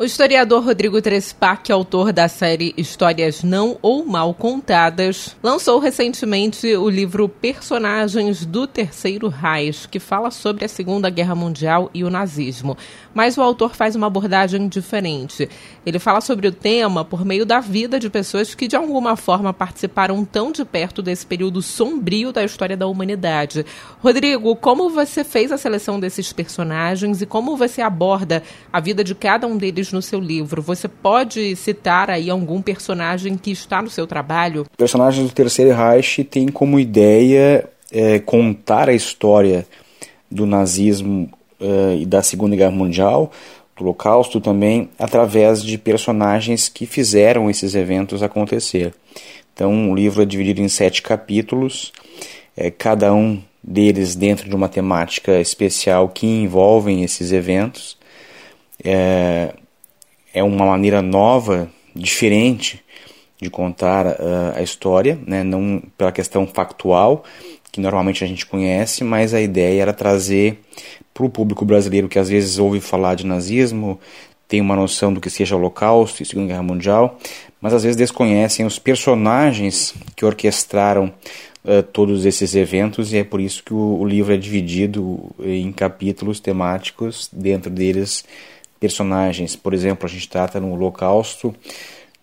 O historiador Rodrigo Trespac, autor da série Histórias Não ou Mal Contadas, lançou recentemente o livro Personagens do Terceiro Reich, que fala sobre a Segunda Guerra Mundial e o nazismo. Mas o autor faz uma abordagem diferente. Ele fala sobre o tema por meio da vida de pessoas que de alguma forma participaram tão de perto desse período sombrio da história da humanidade. Rodrigo, como você fez a seleção desses personagens e como você aborda a vida de cada um deles no seu livro. Você pode citar aí algum personagem que está no seu trabalho? Personagens do Terceiro Reich têm como ideia é, contar a história do nazismo uh, e da Segunda Guerra Mundial, do Holocausto também, através de personagens que fizeram esses eventos acontecer. Então, o livro é dividido em sete capítulos, é, cada um deles dentro de uma temática especial que envolvem esses eventos. É, é uma maneira nova, diferente de contar uh, a história, né? não pela questão factual, que normalmente a gente conhece, mas a ideia era trazer para o público brasileiro que às vezes ouve falar de nazismo, tem uma noção do que seja Holocausto e Segunda Guerra Mundial, mas às vezes desconhecem os personagens que orquestraram uh, todos esses eventos e é por isso que o, o livro é dividido em capítulos temáticos, dentro deles personagens. Por exemplo, a gente trata no Holocausto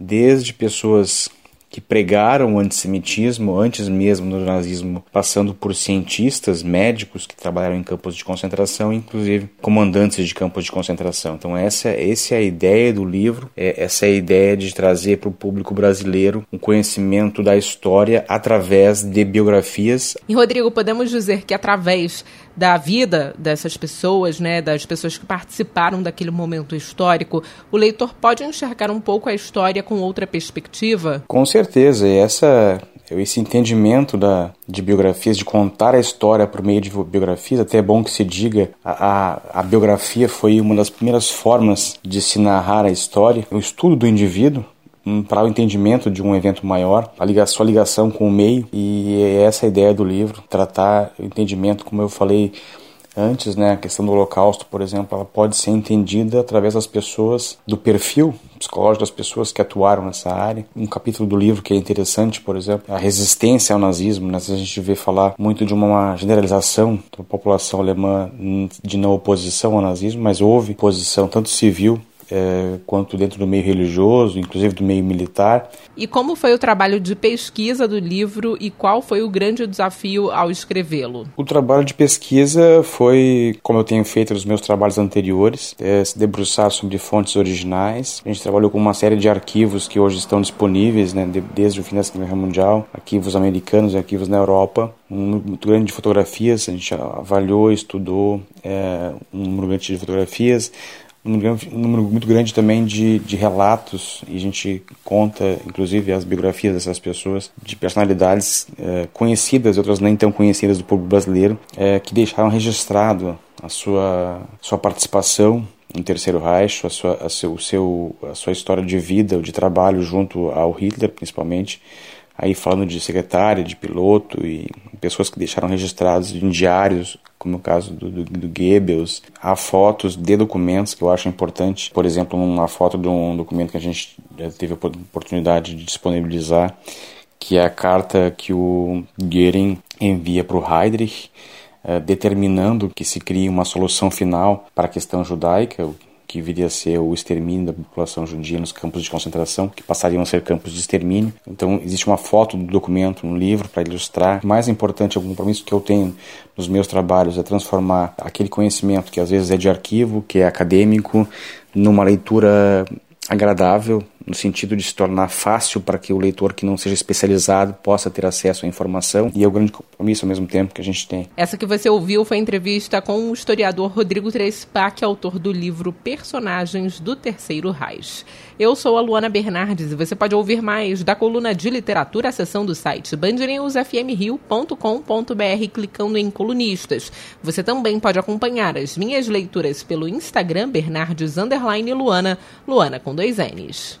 desde pessoas que pregaram o antissemitismo antes mesmo do nazismo, passando por cientistas, médicos que trabalharam em campos de concentração, inclusive comandantes de campos de concentração. Então essa, essa é a ideia do livro, é, essa é a ideia de trazer para o público brasileiro um conhecimento da história através de biografias. E Rodrigo, podemos dizer que através da vida dessas pessoas, né, das pessoas que participaram daquele momento histórico, o leitor pode enxergar um pouco a história com outra perspectiva? Com certeza, essa esse entendimento da, de biografias, de contar a história por meio de biografias, até é bom que se diga, a, a, a biografia foi uma das primeiras formas de se narrar a história, o estudo do indivíduo, para o entendimento de um evento maior, a ligação, sua ligação com o meio e é essa a ideia do livro, tratar o entendimento, como eu falei antes, né, a questão do holocausto, por exemplo, ela pode ser entendida através das pessoas, do perfil psicológico das pessoas que atuaram nessa área. Um capítulo do livro que é interessante, por exemplo, a resistência ao nazismo, né, a gente vê falar muito de uma generalização da população alemã de não oposição ao nazismo, mas houve oposição tanto civil é, quanto dentro do meio religioso, inclusive do meio militar. E como foi o trabalho de pesquisa do livro e qual foi o grande desafio ao escrevê-lo? O trabalho de pesquisa foi, como eu tenho feito nos meus trabalhos anteriores, é, se debruçar sobre fontes originais. A gente trabalhou com uma série de arquivos que hoje estão disponíveis, né, desde o fim da Segunda Guerra Mundial, arquivos americanos e arquivos na Europa. Um número muito grande de fotografias, a gente avaliou, estudou é, um número grande de fotografias, um número muito grande também de, de relatos, e a gente conta, inclusive, as biografias dessas pessoas, de personalidades é, conhecidas, outras nem tão conhecidas do público brasileiro, é, que deixaram registrado a sua, sua participação no Terceiro Reich, a sua, a seu, seu, a sua história de vida, de trabalho junto ao Hitler, principalmente, aí falando de secretária, de piloto e pessoas que deixaram registrados em diários, como o caso do, do, do, Goebbels. Há fotos de documentos que eu acho importante, por exemplo, uma foto de um documento que a gente teve a oportunidade de disponibilizar, que é a carta que o Goering envia para o Heydrich, eh, determinando que se crie uma solução final para a questão judaica, que viria a ser o extermínio da população judia nos campos de concentração, que passariam a ser campos de extermínio. Então, existe uma foto do documento no livro para ilustrar. O mais importante, o compromisso que eu tenho nos meus trabalhos é transformar aquele conhecimento que às vezes é de arquivo, que é acadêmico, numa leitura agradável, no sentido de se tornar fácil para que o leitor que não seja especializado possa ter acesso à informação e é o grande compromisso ao mesmo tempo que a gente tem. Essa que você ouviu foi a entrevista com o historiador Rodrigo Trespac, autor do livro Personagens do Terceiro Reich. Eu sou a Luana Bernardes e você pode ouvir mais da coluna de literatura, a seção do site bandnewsfmrio.com.br clicando em colunistas. Você também pode acompanhar as minhas leituras pelo Instagram Bernardes Luana, Luana com dois N's.